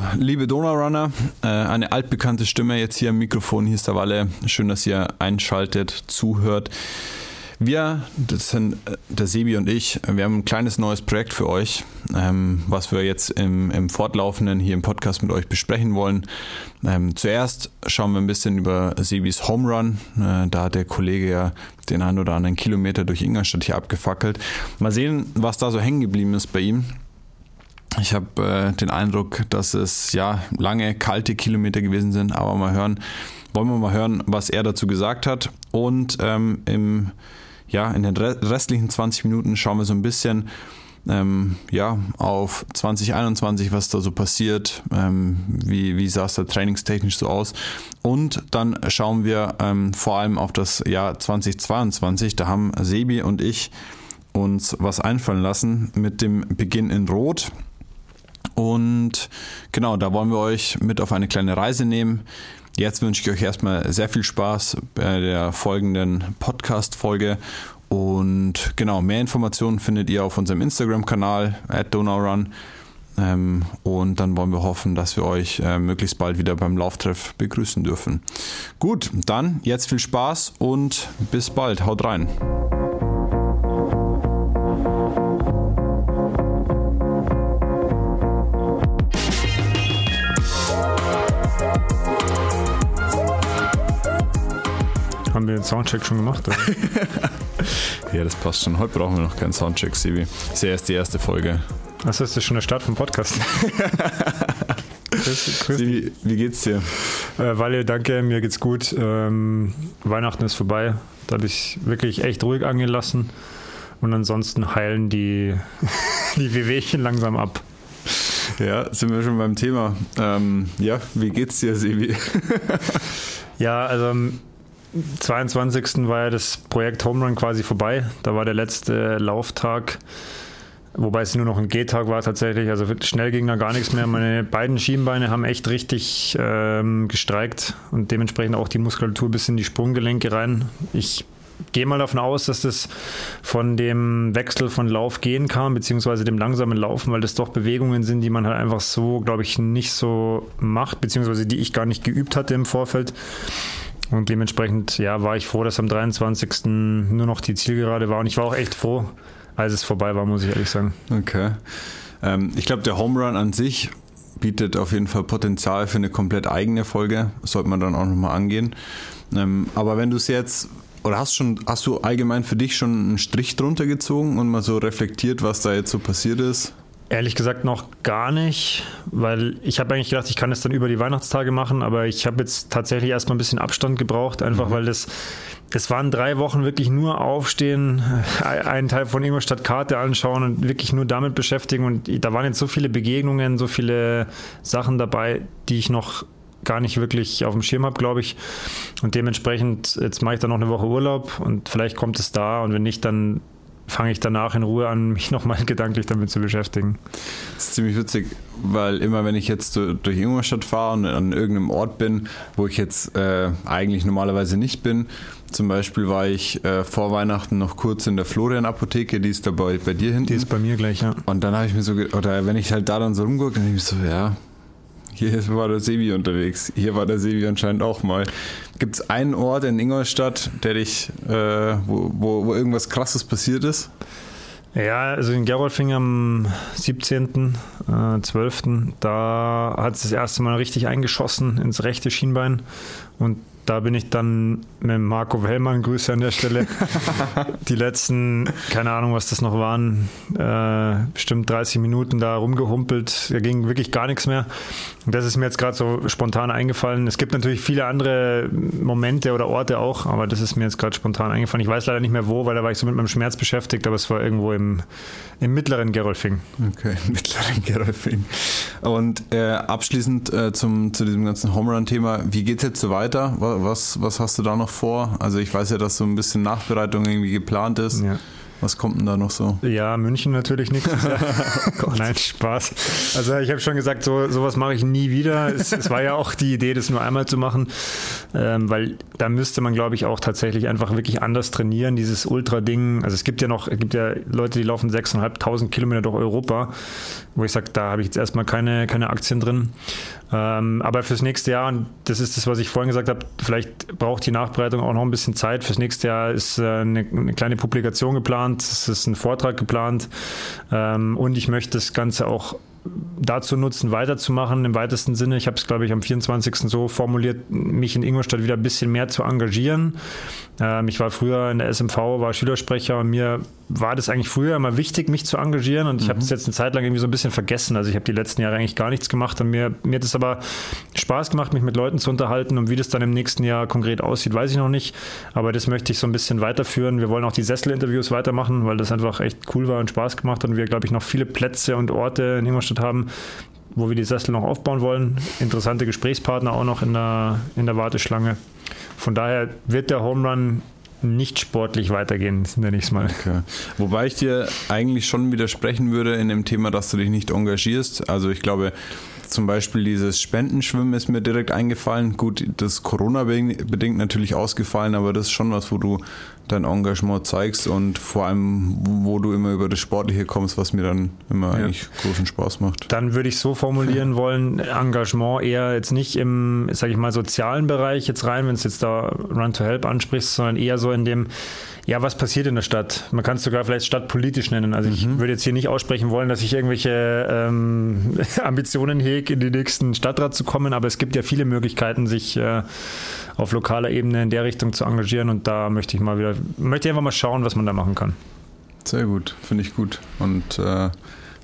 So, liebe Donaurunner, äh, eine altbekannte Stimme jetzt hier am Mikrofon. Hier ist der Walle. Schön, dass ihr einschaltet, zuhört. Wir, das sind äh, der Sebi und ich, wir haben ein kleines neues Projekt für euch, ähm, was wir jetzt im, im Fortlaufenden hier im Podcast mit euch besprechen wollen. Ähm, zuerst schauen wir ein bisschen über Sebis Home Run. Äh, da hat der Kollege ja den einen oder anderen Kilometer durch Ingolstadt hier abgefackelt. Mal sehen, was da so hängen geblieben ist bei ihm. Ich habe äh, den Eindruck, dass es ja lange kalte Kilometer gewesen sind, aber mal hören, wollen wir mal hören, was er dazu gesagt hat. Und ähm, im, ja, in den restlichen 20 Minuten schauen wir so ein bisschen ähm, ja, auf 2021, was da so passiert, ähm, wie, wie sah es da trainingstechnisch so aus. Und dann schauen wir ähm, vor allem auf das Jahr 2022. Da haben Sebi und ich uns was einfallen lassen mit dem Beginn in Rot. Und genau, da wollen wir euch mit auf eine kleine Reise nehmen. Jetzt wünsche ich euch erstmal sehr viel Spaß bei der folgenden Podcast-Folge. Und genau, mehr Informationen findet ihr auf unserem Instagram-Kanal at DonauRun. Ähm, und dann wollen wir hoffen, dass wir euch äh, möglichst bald wieder beim Lauftreff begrüßen dürfen. Gut, dann jetzt viel Spaß und bis bald. Haut rein. Wir den Soundcheck schon gemacht? ja, das passt schon. Heute brauchen wir noch keinen Soundcheck, Sibi. Das ist ja erst die erste Folge. Achso, ist das schon der Start vom Podcast? Grüß, grüß wie, wie, geht's dir? Äh, Walle, danke, mir geht's gut. Ähm, Weihnachten ist vorbei. Da habe ich wirklich echt ruhig angelassen. Und ansonsten heilen die, die Wehwehchen langsam ab. Ja, sind wir schon beim Thema. Ähm, ja, wie geht's dir, Sebi? ja, also 22. war ja das Projekt Home Run quasi vorbei. Da war der letzte Lauftag, wobei es nur noch ein G-Tag war tatsächlich. Also schnell ging da gar nichts mehr. Meine beiden Schienbeine haben echt richtig ähm, gestreikt und dementsprechend auch die Muskulatur bis in die Sprunggelenke rein. Ich gehe mal davon aus, dass das von dem Wechsel von Lauf gehen kam, beziehungsweise dem langsamen Laufen, weil das doch Bewegungen sind, die man halt einfach so, glaube ich, nicht so macht, beziehungsweise die ich gar nicht geübt hatte im Vorfeld. Und dementsprechend, ja, war ich froh, dass am 23. nur noch die Zielgerade war. Und ich war auch echt froh, als es vorbei war, muss ich ehrlich sagen. Okay. Ähm, ich glaube, der Home Run an sich bietet auf jeden Fall Potenzial für eine komplett eigene Folge. Sollte man dann auch nochmal angehen. Ähm, aber wenn du es jetzt oder hast schon, hast du allgemein für dich schon einen Strich drunter gezogen und mal so reflektiert, was da jetzt so passiert ist? Ehrlich gesagt noch gar nicht, weil ich habe eigentlich gedacht, ich kann es dann über die Weihnachtstage machen, aber ich habe jetzt tatsächlich erstmal ein bisschen Abstand gebraucht, einfach mhm. weil das, es waren drei Wochen wirklich nur aufstehen, einen Teil von Ingolstadt Karte anschauen und wirklich nur damit beschäftigen und da waren jetzt so viele Begegnungen, so viele Sachen dabei, die ich noch gar nicht wirklich auf dem Schirm habe, glaube ich. Und dementsprechend, jetzt mache ich dann noch eine Woche Urlaub und vielleicht kommt es da und wenn nicht, dann fange ich danach in Ruhe an, mich nochmal gedanklich damit zu beschäftigen. Das ist ziemlich witzig, weil immer wenn ich jetzt durch Ingolstadt fahre und an irgendeinem Ort bin, wo ich jetzt äh, eigentlich normalerweise nicht bin, zum Beispiel war ich äh, vor Weihnachten noch kurz in der Florian-Apotheke, die ist da bei, bei dir hinten. Die ist bei mir gleich, ja. Und dann habe ich mir so, oder wenn ich halt da dann so rumgucke, dann denke ich so, ja, hier war der Sebi unterwegs. Hier war der Sebi anscheinend auch mal. Gibt es einen Ort in Ingolstadt, der dich, äh, wo, wo, wo irgendwas Krasses passiert ist? Ja, also in Gerolfing am 17.12. Äh, da hat es das erste Mal richtig eingeschossen ins rechte Schienbein. Und da bin ich dann mit Marco Wellmann, Grüße an der Stelle, die letzten, keine Ahnung, was das noch waren, äh, bestimmt 30 Minuten da rumgehumpelt. Da ging wirklich gar nichts mehr. Und das ist mir jetzt gerade so spontan eingefallen. Es gibt natürlich viele andere Momente oder Orte auch, aber das ist mir jetzt gerade spontan eingefallen. Ich weiß leider nicht mehr wo, weil da war ich so mit meinem Schmerz beschäftigt, aber es war irgendwo im, im mittleren Gerolfing. Okay, mittleren Gerolfing. Und äh, abschließend äh, zum, zu diesem ganzen Home Run-Thema, wie geht es jetzt so weiter? Was, was hast du da noch vor? Also ich weiß ja, dass so ein bisschen Nachbereitung irgendwie geplant ist. Ja. Was kommt denn da noch so? Ja, München natürlich nichts. oh Nein, Spaß. Also ich habe schon gesagt, so sowas mache ich nie wieder. Es, es, war ja auch die Idee, das nur einmal zu machen, ähm, weil da müsste man, glaube ich, auch tatsächlich einfach wirklich anders trainieren. Dieses Ultra-Ding. Also es gibt ja noch, es gibt ja Leute, die laufen 6.500 Kilometer durch Europa, wo ich sage, da habe ich jetzt erstmal keine, keine Aktien drin. Ähm, aber fürs nächste Jahr, und das ist das, was ich vorhin gesagt habe, vielleicht braucht die Nachbereitung auch noch ein bisschen Zeit. Fürs nächste Jahr ist äh, eine, eine, kleine Publikation geplant, es ist ein Vortrag geplant ähm, und ich möchte das Ganze auch dazu nutzen, weiterzumachen im weitesten Sinne. Ich habe es, glaube ich, am 24. so formuliert, mich in Ingolstadt wieder ein bisschen mehr zu engagieren. Ähm, ich war früher in der SMV, war Schülersprecher und mir war das eigentlich früher immer wichtig, mich zu engagieren und ich mhm. habe es jetzt eine Zeit lang irgendwie so ein bisschen vergessen. Also ich habe die letzten Jahre eigentlich gar nichts gemacht und mir, mir hat es aber Spaß gemacht, mich mit Leuten zu unterhalten und wie das dann im nächsten Jahr konkret aussieht, weiß ich noch nicht. Aber das möchte ich so ein bisschen weiterführen. Wir wollen auch die Sessel-Interviews weitermachen, weil das einfach echt cool war und Spaß gemacht hat und wir, glaube ich, noch viele Plätze und Orte in Ingolstadt haben, wo wir die Sessel noch aufbauen wollen. Interessante Gesprächspartner auch noch in der, in der Warteschlange. Von daher wird der Home Run nicht sportlich weitergehen, nenne ich es mal. Okay. Wobei ich dir eigentlich schon widersprechen würde in dem Thema, dass du dich nicht engagierst. Also ich glaube, zum Beispiel dieses Spendenschwimmen ist mir direkt eingefallen. Gut, das Corona-bedingt natürlich ausgefallen, aber das ist schon was, wo du dein Engagement zeigst und vor allem, wo du immer über das Sportliche kommst, was mir dann immer ja. eigentlich großen Spaß macht. Dann würde ich so formulieren wollen, Engagement eher jetzt nicht im, sage ich mal, sozialen Bereich jetzt rein, wenn es jetzt da Run to Help ansprichst, sondern eher so in dem, ja, was passiert in der Stadt? Man kann es sogar vielleicht stadtpolitisch nennen. Also ich mhm. würde jetzt hier nicht aussprechen wollen, dass ich irgendwelche ähm, Ambitionen hege, in den nächsten Stadtrat zu kommen, aber es gibt ja viele Möglichkeiten, sich äh, auf lokaler Ebene in der Richtung zu engagieren und da möchte ich mal wieder, möchte einfach mal schauen, was man da machen kann. Sehr gut, finde ich gut. Und äh,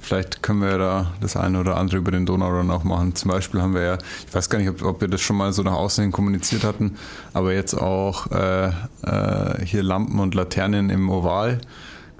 vielleicht können wir da das eine oder andere über den Donaurun auch machen. Zum Beispiel haben wir ja, ich weiß gar nicht, ob, ob wir das schon mal so nach außen hin kommuniziert hatten, aber jetzt auch äh, äh, hier Lampen und Laternen im Oval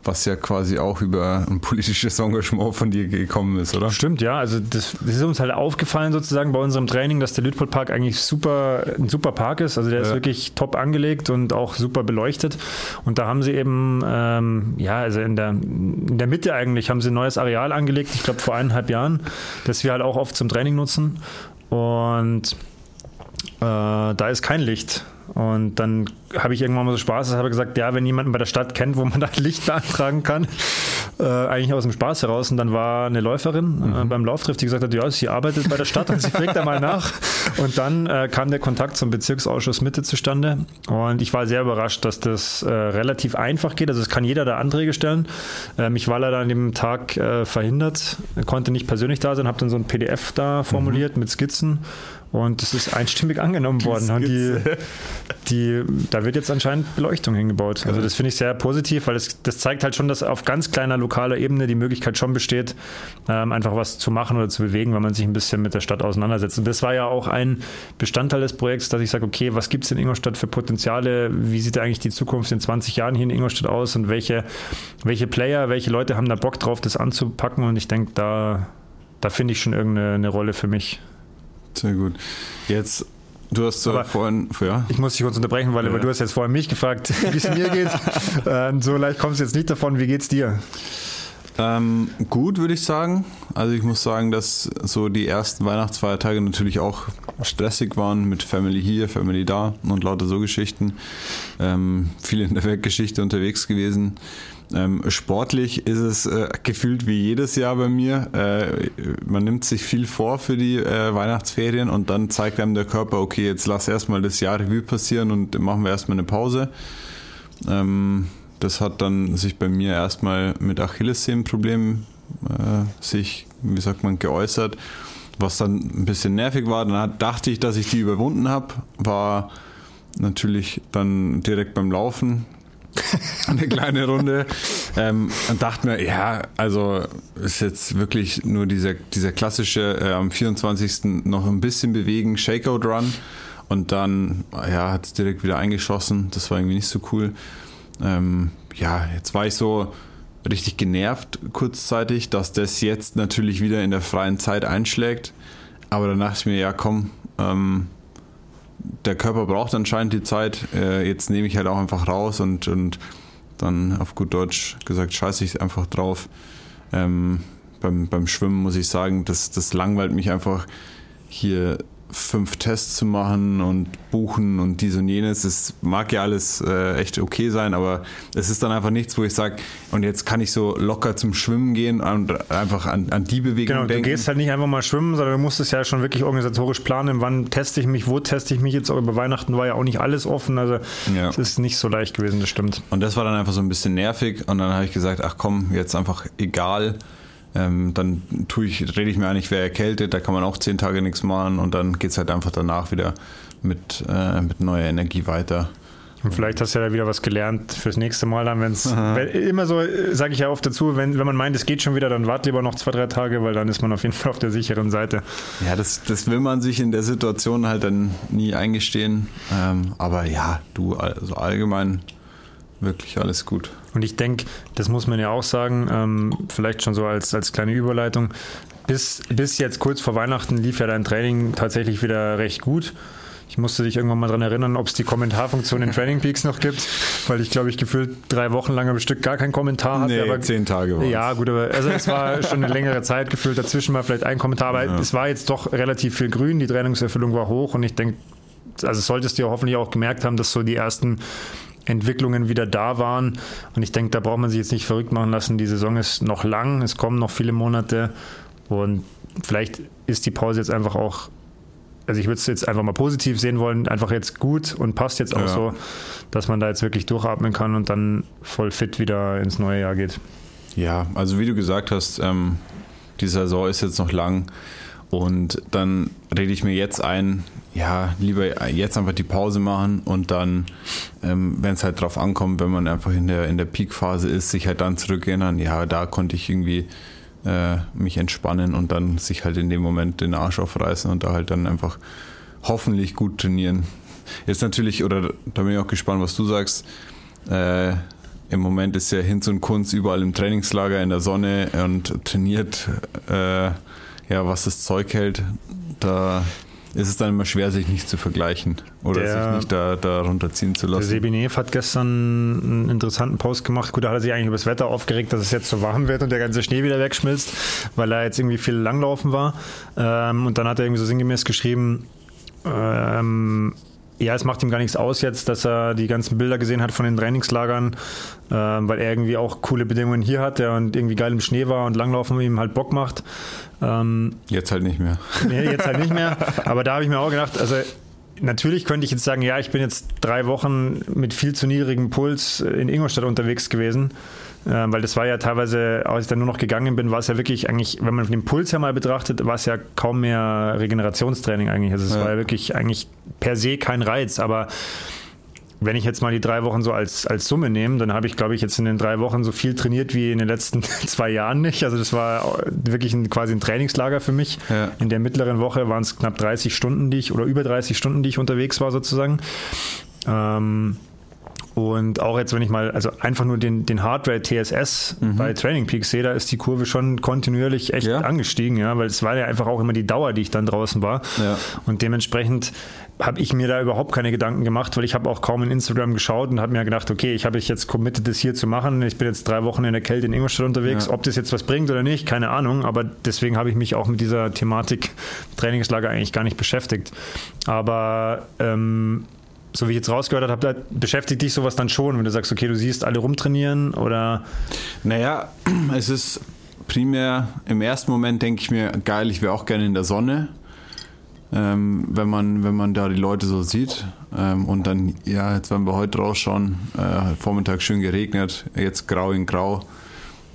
was ja quasi auch über ein politisches Engagement von dir gekommen ist, oder? Stimmt, ja. Also das, das ist uns halt aufgefallen sozusagen bei unserem Training, dass der Lütpold Park eigentlich super, ein super Park ist. Also der ja. ist wirklich top angelegt und auch super beleuchtet. Und da haben sie eben, ähm, ja, also in der, in der Mitte eigentlich haben sie ein neues Areal angelegt, ich glaube vor eineinhalb Jahren, das wir halt auch oft zum Training nutzen. Und äh, da ist kein Licht. Und dann habe ich irgendwann mal so Spaß, habe gesagt, ja, wenn jemanden bei der Stadt kennt, wo man da Licht beantragen kann, äh, eigentlich aus dem Spaß heraus. Und dann war eine Läuferin äh, mhm. beim Lauftreff, die gesagt hat, ja, sie arbeitet bei der Stadt und sie fragt da mal nach. Und dann äh, kam der Kontakt zum Bezirksausschuss Mitte zustande. Und ich war sehr überrascht, dass das äh, relativ einfach geht. Also es kann jeder da Anträge stellen. Ähm, ich war leider an dem Tag äh, verhindert, konnte nicht persönlich da sein, habe dann so ein PDF da formuliert mhm. mit Skizzen und es ist einstimmig angenommen worden. Und die, die, da wird jetzt anscheinend Beleuchtung hingebaut. Also das finde ich sehr positiv, weil es, das zeigt halt schon, dass auf ganz kleiner lokaler Ebene die Möglichkeit schon besteht, ähm, einfach was zu machen oder zu bewegen, wenn man sich ein bisschen mit der Stadt auseinandersetzt. Und das war ja auch ein Bestandteil des Projekts, dass ich sage, okay, was gibt es in Ingolstadt für Potenziale? Wie sieht eigentlich die Zukunft in 20 Jahren hier in Ingolstadt aus? Und welche, welche Player, welche Leute haben da Bock drauf, das anzupacken? Und ich denke, da, da finde ich schon irgendeine Rolle für mich. Sehr gut. Jetzt Du hast so vorhin, ja. Ich muss dich kurz unterbrechen, weil, ja. du hast jetzt vorhin mich gefragt, wie es mir geht. ähm, so leicht kommst du jetzt nicht davon. Wie geht's dir? Ähm, gut, würde ich sagen. Also ich muss sagen, dass so die ersten Weihnachtsfeiertage natürlich auch stressig waren mit Family hier, Family da und lauter so Geschichten. Ähm, viel in der Weltgeschichte unterwegs gewesen. Ähm, sportlich ist es äh, gefühlt wie jedes Jahr bei mir. Äh, man nimmt sich viel vor für die äh, Weihnachtsferien und dann zeigt einem der Körper, okay, jetzt lass erstmal das Jahr Revue passieren und machen wir erstmal eine Pause. Ähm, das hat dann sich bei mir erstmal mit Achillessehnenproblemen äh, sich, wie sagt man, geäußert, was dann ein bisschen nervig war. Dann dachte ich, dass ich die überwunden habe, war natürlich dann direkt beim Laufen eine kleine Runde ähm, und dachte mir, ja, also ist jetzt wirklich nur dieser, dieser klassische äh, am 24. noch ein bisschen bewegen, Shakeout Run und dann ja, hat es direkt wieder eingeschossen. Das war irgendwie nicht so cool. Ähm, ja, jetzt war ich so richtig genervt kurzzeitig, dass das jetzt natürlich wieder in der freien Zeit einschlägt. Aber dann dachte ich mir, ja komm, ähm, der Körper braucht anscheinend die Zeit. Äh, jetzt nehme ich halt auch einfach raus und, und dann auf gut Deutsch gesagt, scheiße ich einfach drauf. Ähm, beim, beim Schwimmen muss ich sagen, das, das langweilt mich einfach hier fünf Tests zu machen und buchen und dies und jenes. Es mag ja alles äh, echt okay sein, aber es ist dann einfach nichts, wo ich sage, und jetzt kann ich so locker zum Schwimmen gehen und einfach an, an die Bewegung genau, denken. Du gehst halt nicht einfach mal schwimmen, sondern du musst es ja schon wirklich organisatorisch planen. Wann teste ich mich, wo teste ich mich jetzt? Auch über Weihnachten war ja auch nicht alles offen. Also ja. es ist nicht so leicht gewesen, das stimmt. Und das war dann einfach so ein bisschen nervig und dann habe ich gesagt, ach komm, jetzt einfach egal ähm, dann tue ich, rede ich mir eigentlich, wer erkältet, da kann man auch zehn Tage nichts machen und dann geht es halt einfach danach wieder mit, äh, mit neuer Energie weiter. Und vielleicht hast du ja da wieder was gelernt fürs nächste Mal dann, wenn es immer so, sage ich ja oft dazu, wenn, wenn man meint, es geht schon wieder, dann wart lieber noch zwei, drei Tage, weil dann ist man auf jeden Fall auf der sicheren Seite. Ja, das, das will man sich in der Situation halt dann nie eingestehen. Ähm, aber ja, du, also allgemein wirklich alles gut. Und ich denke, das muss man ja auch sagen, ähm, vielleicht schon so als, als kleine Überleitung. Bis, bis jetzt kurz vor Weihnachten lief ja dein Training tatsächlich wieder recht gut. Ich musste dich irgendwann mal daran erinnern, ob es die Kommentarfunktion in Training Peaks noch gibt, weil ich glaube ich gefühlt drei Wochen lang am Stück gar keinen Kommentar hatte. Nee, aber, zehn Tage war Ja, gut, aber also es war schon eine längere Zeit gefühlt. Dazwischen mal vielleicht ein Kommentar, aber ja. es war jetzt doch relativ viel Grün. Die Trainingserfüllung war hoch und ich denke, also solltest du ja hoffentlich auch gemerkt haben, dass so die ersten Entwicklungen wieder da waren. Und ich denke, da braucht man sich jetzt nicht verrückt machen lassen. Die Saison ist noch lang, es kommen noch viele Monate und vielleicht ist die Pause jetzt einfach auch, also ich würde es jetzt einfach mal positiv sehen wollen, einfach jetzt gut und passt jetzt auch ja. so, dass man da jetzt wirklich durchatmen kann und dann voll fit wieder ins neue Jahr geht. Ja, also wie du gesagt hast, ähm, die Saison ist jetzt noch lang. Und dann rede ich mir jetzt ein, ja, lieber jetzt einfach die Pause machen und dann, ähm, wenn es halt drauf ankommt, wenn man einfach in der, in der Peak-Phase ist, sich halt dann zurückerinnern, ja, da konnte ich irgendwie äh, mich entspannen und dann sich halt in dem Moment den Arsch aufreißen und da halt dann einfach hoffentlich gut trainieren. Jetzt natürlich, oder da bin ich auch gespannt, was du sagst. Äh, Im Moment ist ja Hinz und Kunst überall im Trainingslager in der Sonne und trainiert. Äh, ja, was das Zeug hält, da ist es dann immer schwer, sich nicht zu vergleichen oder der, sich nicht da, da runterziehen zu lassen. Der Sebinev hat gestern einen interessanten Post gemacht. Gut, da hat er sich eigentlich über das Wetter aufgeregt, dass es jetzt so warm wird und der ganze Schnee wieder wegschmilzt, weil er jetzt irgendwie viel Langlaufen war. Ähm, und dann hat er irgendwie so sinngemäß geschrieben, ähm, ja, es macht ihm gar nichts aus jetzt, dass er die ganzen Bilder gesehen hat von den Trainingslagern, äh, weil er irgendwie auch coole Bedingungen hier hat der und irgendwie geil im Schnee war und Langlaufen ihm halt Bock macht. Ähm, jetzt halt nicht mehr. Nee, jetzt halt nicht mehr. Aber da habe ich mir auch gedacht, also natürlich könnte ich jetzt sagen, ja, ich bin jetzt drei Wochen mit viel zu niedrigem Puls in Ingolstadt unterwegs gewesen. Äh, weil das war ja teilweise, als ich dann nur noch gegangen bin, war es ja wirklich eigentlich, wenn man den Puls ja mal betrachtet, war es ja kaum mehr Regenerationstraining eigentlich. Also es ja. war ja wirklich eigentlich per se kein Reiz, aber wenn ich jetzt mal die drei Wochen so als, als Summe nehme, dann habe ich, glaube ich, jetzt in den drei Wochen so viel trainiert wie in den letzten zwei Jahren nicht. Also das war wirklich ein, quasi ein Trainingslager für mich. Ja. In der mittleren Woche waren es knapp 30 Stunden, die ich, oder über 30 Stunden, die ich unterwegs war sozusagen. Ähm, und auch jetzt, wenn ich mal, also einfach nur den, den Hardware TSS mhm. bei Training Peaks sehe, da ist die Kurve schon kontinuierlich echt ja. angestiegen, ja, weil es war ja einfach auch immer die Dauer, die ich dann draußen war. Ja. Und dementsprechend habe ich mir da überhaupt keine Gedanken gemacht, weil ich habe auch kaum in Instagram geschaut und habe mir gedacht, okay, ich habe jetzt committed, das hier zu machen. Ich bin jetzt drei Wochen in der Kälte in Ingolstadt unterwegs. Ja. Ob das jetzt was bringt oder nicht, keine Ahnung. Aber deswegen habe ich mich auch mit dieser Thematik Trainingslager eigentlich gar nicht beschäftigt. Aber ähm, so wie ich jetzt rausgehört habe, beschäftigt dich sowas dann schon, wenn du sagst, okay, du siehst alle rumtrainieren oder? Naja, es ist primär im ersten Moment denke ich mir, geil, ich wäre auch gerne in der Sonne. Ähm, wenn, man, wenn man da die Leute so sieht. Ähm, und dann, ja, jetzt werden wir heute rausschauen, äh, Vormittag schön geregnet, jetzt grau in grau.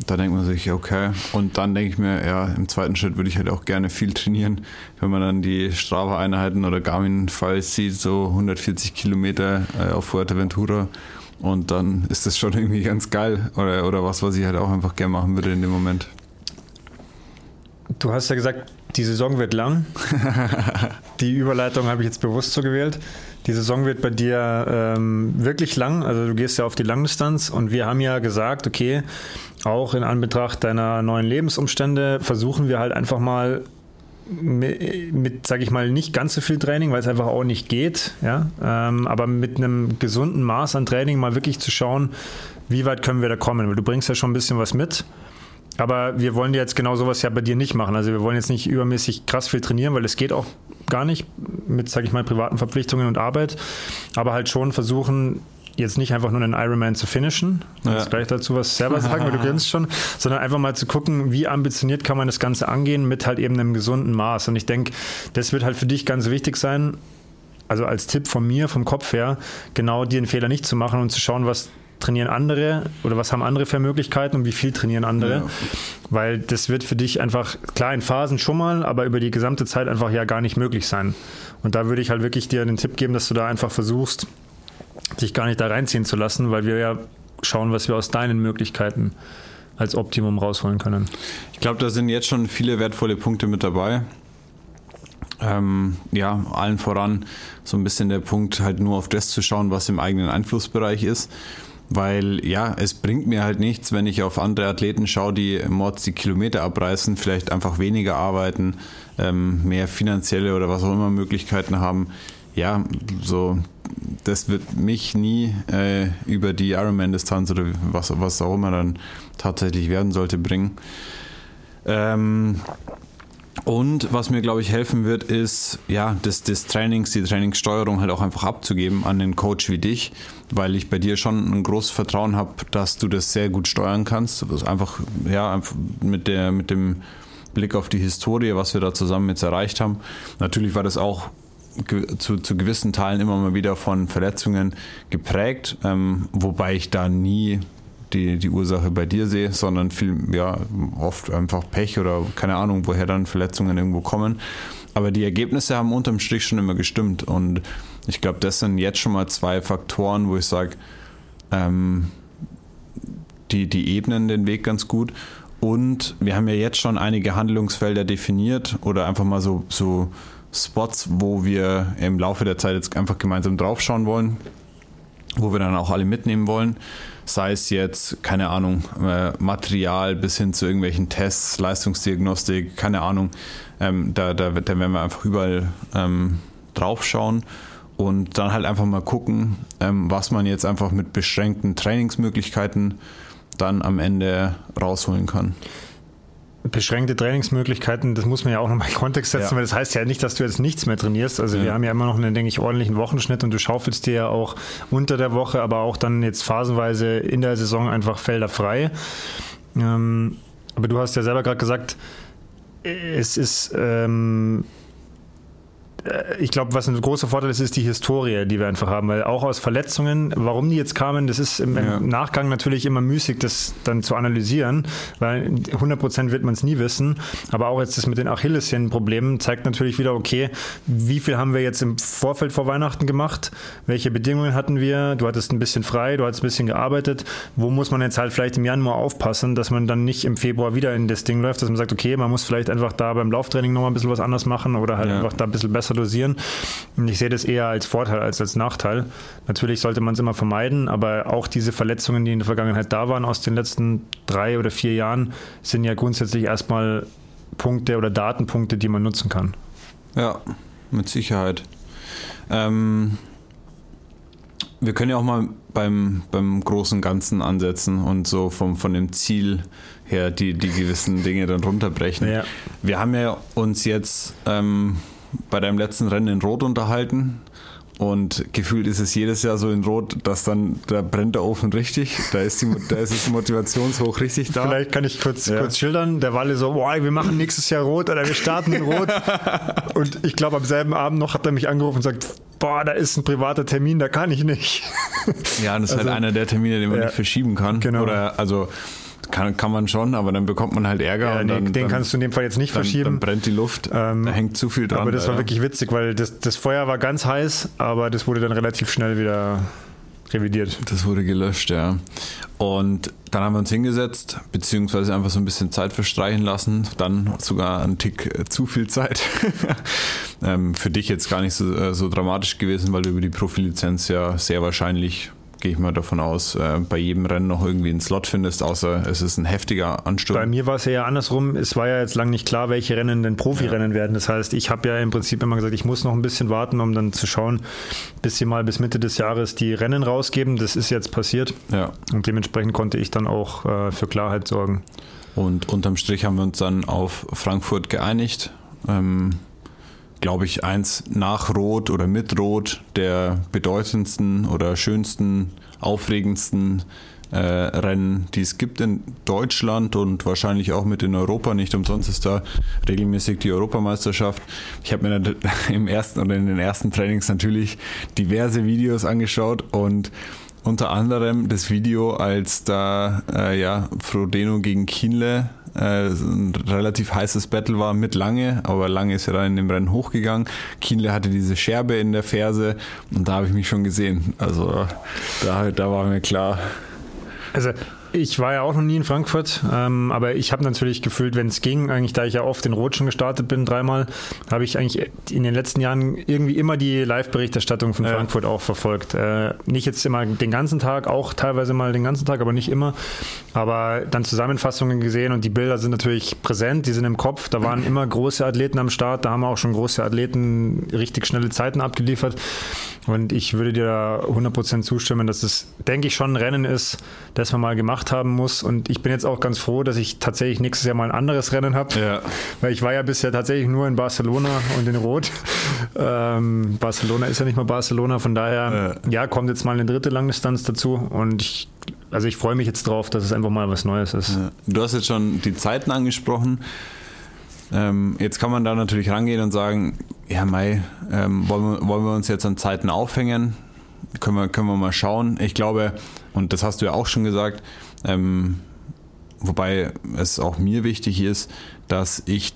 Da denkt man sich, okay. Und dann denke ich mir, ja, im zweiten Schritt würde ich halt auch gerne viel trainieren. Wenn man dann die Strava-Einheiten oder Garmin-Files sieht, so 140 Kilometer äh, auf Fuerteventura. Und dann ist das schon irgendwie ganz geil. Oder, oder was, was ich halt auch einfach gerne machen würde in dem Moment. Du hast ja gesagt, die Saison wird lang. die Überleitung habe ich jetzt bewusst so gewählt. Die Saison wird bei dir ähm, wirklich lang. Also du gehst ja auf die Langdistanz und wir haben ja gesagt, okay, auch in Anbetracht deiner neuen Lebensumstände versuchen wir halt einfach mal mit, mit sage ich mal, nicht ganz so viel Training, weil es einfach auch nicht geht, ja, ähm, aber mit einem gesunden Maß an Training mal wirklich zu schauen, wie weit können wir da kommen? Du bringst ja schon ein bisschen was mit. Aber wir wollen jetzt genau sowas ja bei dir nicht machen. Also wir wollen jetzt nicht übermäßig krass viel trainieren, weil es geht auch gar nicht mit, sage ich mal, privaten Verpflichtungen und Arbeit. Aber halt schon versuchen, jetzt nicht einfach nur einen Ironman zu finishen, ja. jetzt gleich dazu was selber sagen, weil du grinst schon, sondern einfach mal zu gucken, wie ambitioniert kann man das Ganze angehen mit halt eben einem gesunden Maß. Und ich denke, das wird halt für dich ganz wichtig sein, also als Tipp von mir, vom Kopf her, genau den Fehler nicht zu machen und zu schauen, was trainieren andere oder was haben andere für Möglichkeiten und wie viel trainieren andere. Ja. Weil das wird für dich einfach, klar, in Phasen schon mal, aber über die gesamte Zeit einfach ja gar nicht möglich sein. Und da würde ich halt wirklich dir den Tipp geben, dass du da einfach versuchst, dich gar nicht da reinziehen zu lassen, weil wir ja schauen, was wir aus deinen Möglichkeiten als Optimum rausholen können. Ich glaube, da sind jetzt schon viele wertvolle Punkte mit dabei. Ähm, ja, allen voran so ein bisschen der Punkt, halt nur auf das zu schauen, was im eigenen Einflussbereich ist. Weil ja, es bringt mir halt nichts, wenn ich auf andere Athleten schaue, die Mods die Kilometer abreißen, vielleicht einfach weniger arbeiten, ähm, mehr finanzielle oder was auch immer Möglichkeiten haben. Ja, so das wird mich nie äh, über die Ironman-Distanz oder was, was auch immer dann tatsächlich werden sollte bringen. Ähm, und was mir, glaube ich, helfen wird, ist, ja, das, das Trainings, die Trainingssteuerung halt auch einfach abzugeben an den Coach wie dich, weil ich bei dir schon ein großes Vertrauen habe, dass du das sehr gut steuern kannst. Das einfach, ja, einfach mit, der, mit dem Blick auf die Historie, was wir da zusammen jetzt erreicht haben. Natürlich war das auch zu, zu gewissen Teilen immer mal wieder von Verletzungen geprägt, ähm, wobei ich da nie die, die Ursache bei dir sehe, sondern viel, ja, oft einfach Pech oder keine Ahnung, woher dann Verletzungen irgendwo kommen. Aber die Ergebnisse haben unterm Strich schon immer gestimmt und ich glaube, das sind jetzt schon mal zwei Faktoren, wo ich sage, ähm, die, die ebnen den Weg ganz gut. Und wir haben ja jetzt schon einige Handlungsfelder definiert oder einfach mal so, so Spots, wo wir im Laufe der Zeit jetzt einfach gemeinsam draufschauen wollen, wo wir dann auch alle mitnehmen wollen sei es jetzt, keine Ahnung, äh, Material bis hin zu irgendwelchen Tests, Leistungsdiagnostik, keine Ahnung. Ähm, da, da, da werden wir einfach überall ähm, drauf schauen und dann halt einfach mal gucken, ähm, was man jetzt einfach mit beschränkten Trainingsmöglichkeiten dann am Ende rausholen kann beschränkte Trainingsmöglichkeiten, das muss man ja auch nochmal in Kontext setzen, ja. weil das heißt ja nicht, dass du jetzt nichts mehr trainierst. Also ja. wir haben ja immer noch einen, denke ich, ordentlichen Wochenschnitt und du schaufelst dir ja auch unter der Woche, aber auch dann jetzt phasenweise in der Saison einfach Felder frei. Ähm, aber du hast ja selber gerade gesagt, es ist ähm, äh, ich glaube, was ein großer Vorteil ist, ist die Historie, die wir einfach haben, weil auch aus Verletzungen, warum die jetzt kamen, das ist im, ja. Nachgang natürlich immer müßig, das dann zu analysieren, weil 100 Prozent wird man es nie wissen. Aber auch jetzt das mit den Achillessehnenproblemen zeigt natürlich wieder, okay, wie viel haben wir jetzt im Vorfeld vor Weihnachten gemacht? Welche Bedingungen hatten wir? Du hattest ein bisschen frei, du hattest ein bisschen gearbeitet. Wo muss man jetzt halt vielleicht im Januar aufpassen, dass man dann nicht im Februar wieder in das Ding läuft, dass man sagt, okay, man muss vielleicht einfach da beim Lauftraining nochmal ein bisschen was anders machen oder halt ja. einfach da ein bisschen besser dosieren. Ich sehe das eher als Vorteil als als Nachteil. Natürlich sollte man es immer vermeiden, aber auch diese Verletzungen, die in der Vergangenheit da waren aus den letzten drei oder vier Jahren, sind ja grundsätzlich erstmal Punkte oder Datenpunkte, die man nutzen kann. Ja, mit Sicherheit. Ähm, wir können ja auch mal beim, beim großen Ganzen ansetzen und so vom, von dem Ziel her die, die gewissen Dinge dann runterbrechen. Ja. Wir haben ja uns jetzt ähm, bei deinem letzten Rennen in Rot unterhalten. Und gefühlt ist es jedes Jahr so in Rot, dass dann, da brennt der Ofen richtig. Da ist, die, da ist das Motivationshoch richtig da. Vielleicht kann ich kurz, ja. kurz schildern. Der Walle so, boah, wir machen nächstes Jahr Rot oder wir starten in Rot. und ich glaube, am selben Abend noch hat er mich angerufen und sagt, boah, da ist ein privater Termin, da kann ich nicht. ja, das ist halt also, halt einer der Termine, den man ja, nicht verschieben kann. Genau. Oder, also, kann, kann man schon, aber dann bekommt man halt Ärger. Ja, nee, dann, den dann, kannst du in dem Fall jetzt nicht dann, verschieben. Dann brennt die Luft, ähm, da hängt zu viel dran. Aber das war wirklich witzig, weil das, das Feuer war ganz heiß, aber das wurde dann relativ schnell wieder revidiert. Das wurde gelöscht, ja. Und dann haben wir uns hingesetzt, beziehungsweise einfach so ein bisschen Zeit verstreichen lassen, dann sogar einen Tick äh, zu viel Zeit. ähm, für dich jetzt gar nicht so, äh, so dramatisch gewesen, weil du über die Profilizenz ja sehr wahrscheinlich gehe ich mal davon aus, äh, bei jedem Rennen noch irgendwie einen Slot findest, außer es ist ein heftiger Ansturm. Bei mir war es ja andersrum. Es war ja jetzt lang nicht klar, welche Rennen denn Profirennen ja. werden. Das heißt, ich habe ja im Prinzip immer gesagt, ich muss noch ein bisschen warten, um dann zu schauen, bis sie mal bis Mitte des Jahres die Rennen rausgeben. Das ist jetzt passiert. Ja. Und dementsprechend konnte ich dann auch äh, für Klarheit sorgen. Und unterm Strich haben wir uns dann auf Frankfurt geeinigt. Ähm, Glaube ich, eins nach Rot oder mit Rot der bedeutendsten oder schönsten, aufregendsten äh, Rennen, die es gibt in Deutschland und wahrscheinlich auch mit in Europa. Nicht umsonst ist da regelmäßig die Europameisterschaft. Ich habe mir im ersten oder in den ersten Trainings natürlich diverse Videos angeschaut und unter anderem das Video, als da äh, ja, Frodeno gegen Kienle äh, ein relativ heißes Battle war mit Lange, aber Lange ist ja dann in dem Rennen hochgegangen. Kienle hatte diese Scherbe in der Ferse und da habe ich mich schon gesehen. Also da, da war mir klar. Also ich war ja auch noch nie in Frankfurt, ähm, aber ich habe natürlich gefühlt, wenn es ging, eigentlich da ich ja oft in Rot schon gestartet bin, dreimal, habe ich eigentlich in den letzten Jahren irgendwie immer die Live-Berichterstattung von ja. Frankfurt auch verfolgt. Äh, nicht jetzt immer den ganzen Tag, auch teilweise mal den ganzen Tag, aber nicht immer. Aber dann Zusammenfassungen gesehen und die Bilder sind natürlich präsent, die sind im Kopf. Da waren immer große Athleten am Start, da haben auch schon große Athleten richtig schnelle Zeiten abgeliefert. Und ich würde dir da 100% zustimmen, dass es, denke ich, schon ein Rennen ist, das man mal gemacht haben muss. Und ich bin jetzt auch ganz froh, dass ich tatsächlich nächstes Jahr mal ein anderes Rennen habe. Ja. Weil ich war ja bisher tatsächlich nur in Barcelona und in Rot. Ähm, Barcelona ist ja nicht mal Barcelona, von daher, ja. ja, kommt jetzt mal eine dritte Langdistanz dazu. Und ich, also ich freue mich jetzt drauf, dass es einfach mal was Neues ist. Ja. Du hast jetzt schon die Zeiten angesprochen. Ähm, jetzt kann man da natürlich rangehen und sagen, ja, Mai, ähm, wollen, wir, wollen wir uns jetzt an Zeiten aufhängen? Können wir, können wir mal schauen. Ich glaube, und das hast du ja auch schon gesagt, ähm, wobei es auch mir wichtig ist, dass ich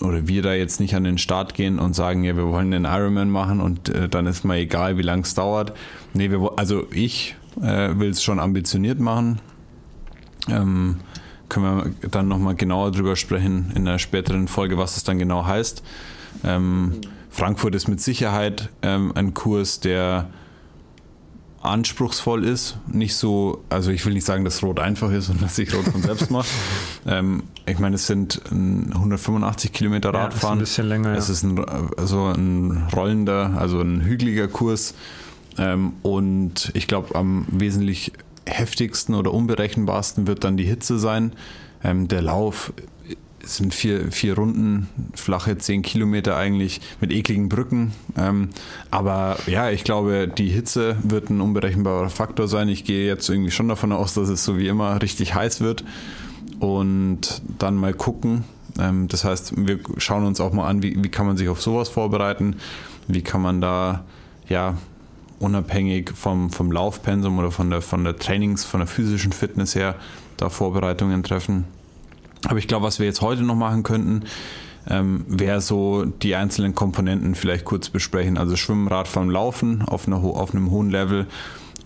oder wir da jetzt nicht an den Start gehen und sagen, ja, wir wollen den Ironman machen und äh, dann ist mal egal, wie lange es dauert. Nee, wir, also ich äh, will es schon ambitioniert machen. Ähm, können wir dann nochmal genauer drüber sprechen in einer späteren Folge, was es dann genau heißt. Ähm, Frankfurt ist mit Sicherheit ähm, ein Kurs, der anspruchsvoll ist. Nicht so, also ich will nicht sagen, dass Rot einfach ist und dass ich Rot von selbst mache. ähm, ich meine, es sind 185 Kilometer Radfahren. Ja, ist ein bisschen länger. Es ist ein, also ein rollender, also ein hügeliger Kurs. Ähm, und ich glaube, am wesentlich heftigsten oder unberechenbarsten wird dann die Hitze sein. Ähm, der Lauf sind vier, vier Runden, flache zehn Kilometer eigentlich mit ekligen Brücken. Ähm, aber ja, ich glaube, die Hitze wird ein unberechenbarer Faktor sein. Ich gehe jetzt irgendwie schon davon aus, dass es so wie immer richtig heiß wird. Und dann mal gucken. Ähm, das heißt, wir schauen uns auch mal an, wie, wie kann man sich auf sowas vorbereiten? Wie kann man da ja unabhängig vom, vom Laufpensum oder von der, von der Trainings, von der physischen Fitness her da Vorbereitungen treffen. Aber ich glaube, was wir jetzt heute noch machen könnten, ähm, wäre so die einzelnen Komponenten vielleicht kurz besprechen. Also Schwimmen, Radfahren, Laufen auf, einer, auf einem hohen Level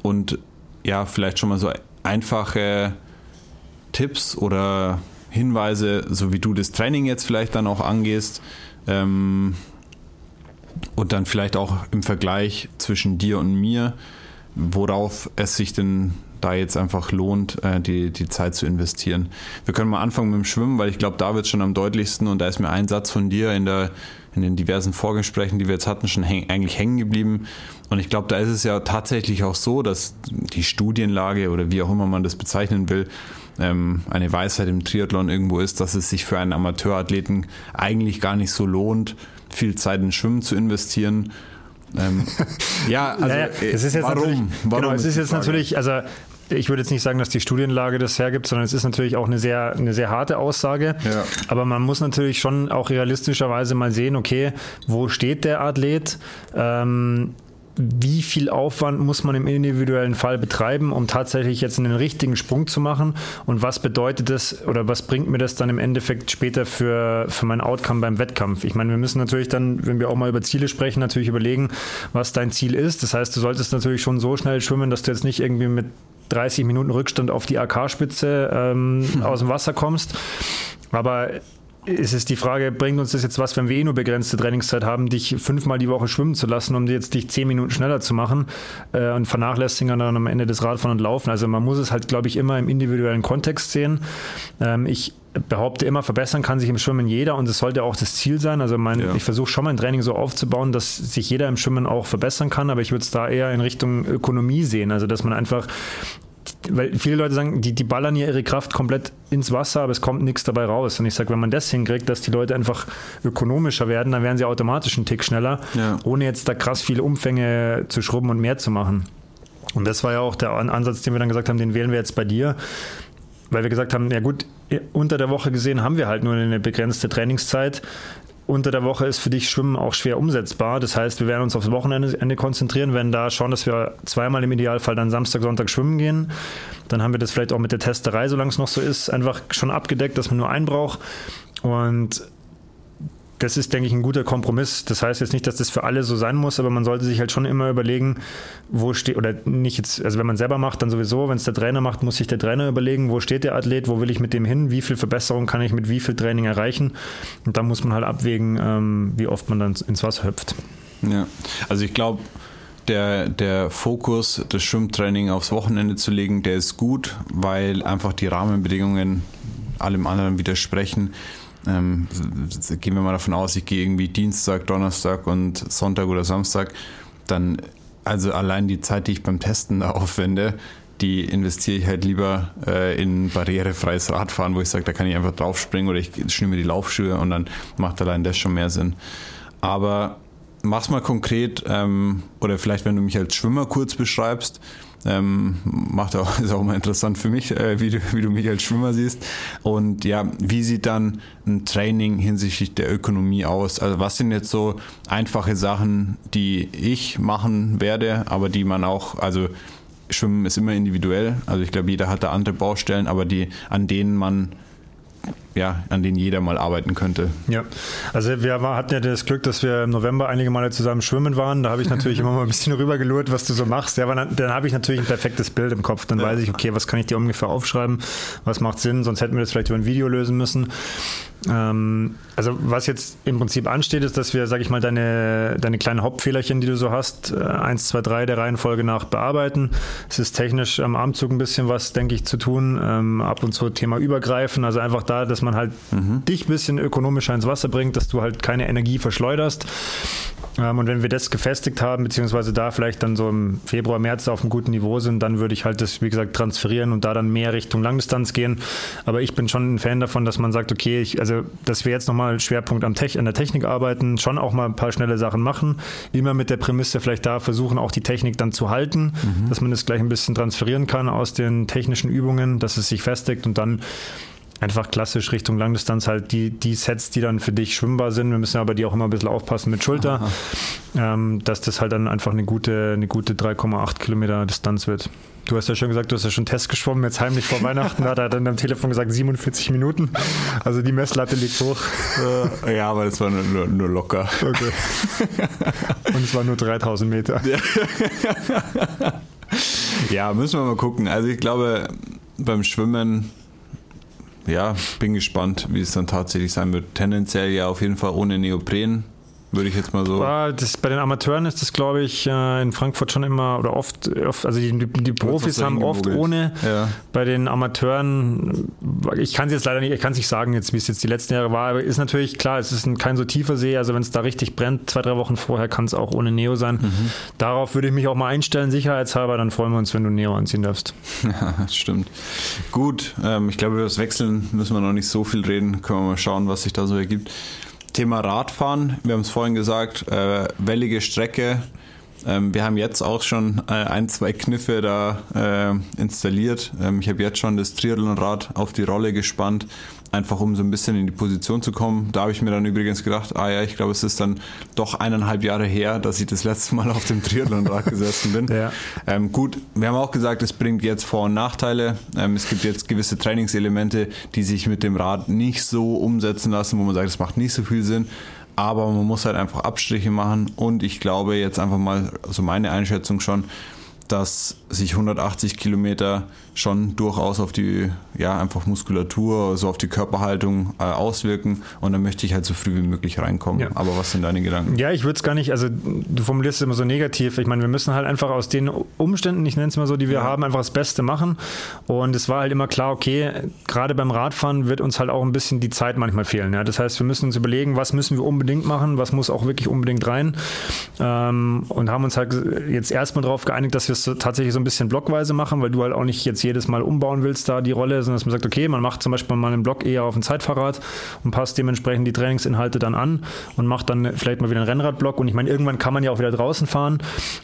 und ja, vielleicht schon mal so einfache Tipps oder Hinweise, so wie du das Training jetzt vielleicht dann auch angehst. Ähm, und dann vielleicht auch im Vergleich zwischen dir und mir, worauf es sich denn da jetzt einfach lohnt, äh, die, die Zeit zu investieren. Wir können mal anfangen mit dem Schwimmen, weil ich glaube, da wird es schon am deutlichsten und da ist mir ein Satz von dir in, der, in den diversen Vorgesprächen, die wir jetzt hatten, schon häng, eigentlich hängen geblieben. Und ich glaube, da ist es ja tatsächlich auch so, dass die Studienlage oder wie auch immer man das bezeichnen will, ähm, eine Weisheit im Triathlon irgendwo ist, dass es sich für einen Amateurathleten eigentlich gar nicht so lohnt, viel Zeit in Schwimmen zu investieren. Ähm, ja, also ja, es ist jetzt warum? warum? Genau, es ist, ist jetzt natürlich, also ich würde jetzt nicht sagen, dass die Studienlage das hergibt, sondern es ist natürlich auch eine sehr, eine sehr harte Aussage. Ja. Aber man muss natürlich schon auch realistischerweise mal sehen, okay, wo steht der Athlet? Ähm, wie viel Aufwand muss man im individuellen Fall betreiben, um tatsächlich jetzt einen richtigen Sprung zu machen und was bedeutet das oder was bringt mir das dann im Endeffekt später für, für mein Outcome beim Wettkampf? Ich meine, wir müssen natürlich dann, wenn wir auch mal über Ziele sprechen, natürlich überlegen, was dein Ziel ist. Das heißt, du solltest natürlich schon so schnell schwimmen, dass du jetzt nicht irgendwie mit 30 Minuten Rückstand auf die AK-Spitze ähm, hm. aus dem Wasser kommst. Aber ist es die Frage, bringt uns das jetzt was, wenn wir eh nur begrenzte Trainingszeit haben, dich fünfmal die Woche schwimmen zu lassen, um jetzt dich zehn Minuten schneller zu machen äh, und vernachlässigen dann am Ende des Radfahren und Laufen. Also man muss es halt, glaube ich, immer im individuellen Kontext sehen. Ähm, ich behaupte immer, verbessern kann sich im Schwimmen jeder und es sollte auch das Ziel sein. Also mein, ja. ich versuche schon mein Training so aufzubauen, dass sich jeder im Schwimmen auch verbessern kann, aber ich würde es da eher in Richtung Ökonomie sehen. Also dass man einfach weil viele Leute sagen, die, die ballern ja ihre Kraft komplett ins Wasser, aber es kommt nichts dabei raus. Und ich sage, wenn man das hinkriegt, dass die Leute einfach ökonomischer werden, dann werden sie automatisch einen Tick schneller, ja. ohne jetzt da krass viele Umfänge zu schrubben und mehr zu machen. Und das war ja auch der Ansatz, den wir dann gesagt haben, den wählen wir jetzt bei dir. Weil wir gesagt haben, ja gut, unter der Woche gesehen haben wir halt nur eine begrenzte Trainingszeit unter der Woche ist für dich Schwimmen auch schwer umsetzbar. Das heißt, wir werden uns aufs Wochenende konzentrieren, werden da schauen, dass wir zweimal im Idealfall dann Samstag, Sonntag schwimmen gehen. Dann haben wir das vielleicht auch mit der Testerei, solange es noch so ist, einfach schon abgedeckt, dass man nur einen braucht. Und das ist, denke ich, ein guter Kompromiss. Das heißt jetzt nicht, dass das für alle so sein muss, aber man sollte sich halt schon immer überlegen, wo steht, oder nicht jetzt, also wenn man selber macht, dann sowieso, wenn es der Trainer macht, muss sich der Trainer überlegen, wo steht der Athlet, wo will ich mit dem hin, wie viel Verbesserung kann ich mit wie viel Training erreichen. Und dann muss man halt abwägen, ähm, wie oft man dann ins Wasser hüpft. Ja, also ich glaube, der, der Fokus, das Schwimmtraining aufs Wochenende zu legen, der ist gut, weil einfach die Rahmenbedingungen allem anderen widersprechen. Ähm, gehen wir mal davon aus, ich gehe irgendwie Dienstag, Donnerstag und Sonntag oder Samstag, dann, also allein die Zeit, die ich beim Testen da aufwende, die investiere ich halt lieber äh, in barrierefreies Radfahren, wo ich sage, da kann ich einfach draufspringen oder ich schnüre mir die Laufschuhe und dann macht allein das schon mehr Sinn. Aber mach's mal konkret ähm, oder vielleicht, wenn du mich als Schwimmer kurz beschreibst, ähm, macht auch, ist auch mal interessant für mich, äh, wie, du, wie du mich als Schwimmer siehst. Und ja, wie sieht dann ein Training hinsichtlich der Ökonomie aus? Also was sind jetzt so einfache Sachen, die ich machen werde, aber die man auch, also Schwimmen ist immer individuell. Also ich glaube, jeder hat da andere Baustellen, aber die, an denen man ja, an denen jeder mal arbeiten könnte. Ja, also wir hatten ja das Glück, dass wir im November einige Male zusammen schwimmen waren. Da habe ich natürlich immer mal ein bisschen rübergelurrt, was du so machst. Ja, dann, dann habe ich natürlich ein perfektes Bild im Kopf. Dann ja. weiß ich, okay, was kann ich dir ungefähr aufschreiben? Was macht Sinn? Sonst hätten wir das vielleicht über ein Video lösen müssen. Ähm, also was jetzt im Prinzip ansteht, ist, dass wir, sag ich mal, deine, deine kleinen Hauptfehlerchen, die du so hast, äh, 1, 2, 3 der Reihenfolge nach bearbeiten. Es ist technisch am Armzug ein bisschen was, denke ich, zu tun. Ähm, ab und zu Thema übergreifen. Also einfach da, dass man halt mhm. dich ein bisschen ökonomischer ins Wasser bringt, dass du halt keine Energie verschleuderst. Ähm, und wenn wir das gefestigt haben, beziehungsweise da vielleicht dann so im Februar, März auf einem guten Niveau sind, dann würde ich halt das, wie gesagt, transferieren und da dann mehr Richtung Langdistanz gehen. Aber ich bin schon ein Fan davon, dass man sagt, okay, ich, also dass wir jetzt nochmal Schwerpunkt am Tech, an der Technik arbeiten, schon auch mal ein paar schnelle Sachen machen. Immer mit der Prämisse vielleicht da versuchen, auch die Technik dann zu halten, mhm. dass man das gleich ein bisschen transferieren kann aus den technischen Übungen, dass es sich festigt und dann einfach klassisch Richtung Langdistanz halt die, die Sets, die dann für dich schwimmbar sind. Wir müssen aber die auch immer ein bisschen aufpassen mit Schulter, ähm, dass das halt dann einfach eine gute, eine gute 3,8 Kilometer Distanz wird. Du hast ja schon gesagt, du hast ja schon Test geschwommen, jetzt heimlich vor Weihnachten, hat er dann am Telefon gesagt 47 Minuten. Also die Messlatte liegt hoch. Äh, ja, aber das war nur, nur, locker. Okay. Und es war nur 3000 Meter. Ja, müssen wir mal gucken. Also ich glaube, beim Schwimmen ja, bin gespannt, wie es dann tatsächlich sein wird. Tendenziell ja auf jeden Fall ohne Neopren. Würde ich jetzt mal so. Das, bei den Amateuren ist das, glaube ich, äh, in Frankfurt schon immer oder oft, oft also die, die Profis haben oft ohne. Ja. Bei den Amateuren, ich kann es jetzt leider nicht, ich kann es nicht sagen, jetzt, wie es jetzt die letzten Jahre war, aber ist natürlich klar, es ist ein, kein so tiefer See, also wenn es da richtig brennt, zwei, drei Wochen vorher, kann es auch ohne Neo sein. Mhm. Darauf würde ich mich auch mal einstellen, sicherheitshalber, dann freuen wir uns, wenn du Neo anziehen darfst. Ja, stimmt. Gut, ähm, ich glaube, über das Wechseln müssen wir noch nicht so viel reden, können wir mal schauen, was sich da so ergibt. Thema Radfahren, wir haben es vorhin gesagt, äh, wellige Strecke. Ähm, wir haben jetzt auch schon äh, ein, zwei Kniffe da äh, installiert. Ähm, ich habe jetzt schon das Triathlonrad auf die Rolle gespannt einfach um so ein bisschen in die Position zu kommen. Da habe ich mir dann übrigens gedacht, ah ja, ich glaube, es ist dann doch eineinhalb Jahre her, dass ich das letzte Mal auf dem Triathlonrad gesessen bin. Ja. Ähm, gut, wir haben auch gesagt, es bringt jetzt Vor- und Nachteile. Ähm, es gibt jetzt gewisse Trainingselemente, die sich mit dem Rad nicht so umsetzen lassen, wo man sagt, es macht nicht so viel Sinn. Aber man muss halt einfach Abstriche machen und ich glaube jetzt einfach mal, also meine Einschätzung schon, dass sich 180 Kilometer schon durchaus auf die, ja, einfach Muskulatur, so auf die Körperhaltung äh, auswirken und dann möchte ich halt so früh wie möglich reinkommen. Ja. Aber was sind deine Gedanken? Ja, ich würde es gar nicht, also du formulierst es immer so negativ. Ich meine, wir müssen halt einfach aus den Umständen, ich nenne es mal so, die wir ja. haben, einfach das Beste machen. Und es war halt immer klar, okay, gerade beim Radfahren wird uns halt auch ein bisschen die Zeit manchmal fehlen. Ja? Das heißt, wir müssen uns überlegen, was müssen wir unbedingt machen, was muss auch wirklich unbedingt rein. Ähm, und haben uns halt jetzt erstmal darauf geeinigt, dass wir es tatsächlich so ein bisschen blockweise machen, weil du halt auch nicht jetzt jedes Mal umbauen willst, da die Rolle, sondern dass man sagt, okay, man macht zum Beispiel mal einen Block eher auf ein Zeitfahrrad und passt dementsprechend die Trainingsinhalte dann an und macht dann vielleicht mal wieder einen Rennradblock. Und ich meine, irgendwann kann man ja auch wieder draußen fahren.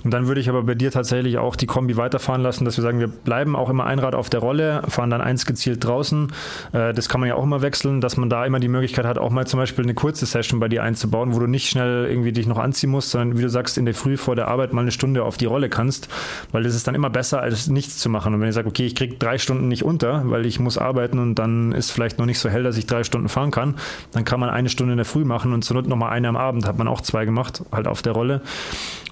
Und dann würde ich aber bei dir tatsächlich auch die Kombi weiterfahren lassen, dass wir sagen, wir bleiben auch immer ein Rad auf der Rolle, fahren dann eins gezielt draußen. Äh, das kann man ja auch immer wechseln, dass man da immer die Möglichkeit hat, auch mal zum Beispiel eine kurze Session bei dir einzubauen, wo du nicht schnell irgendwie dich noch anziehen musst, sondern wie du sagst, in der Früh vor der Arbeit mal eine Stunde auf die Rolle kannst, weil das ist dann immer besser, als nichts zu machen. Und wenn ich sage, okay, ich kriege drei Stunden nicht unter, weil ich muss arbeiten und dann ist vielleicht noch nicht so hell, dass ich drei Stunden fahren kann, dann kann man eine Stunde in der Früh machen und zur Not nochmal eine am Abend, hat man auch zwei gemacht, halt auf der Rolle.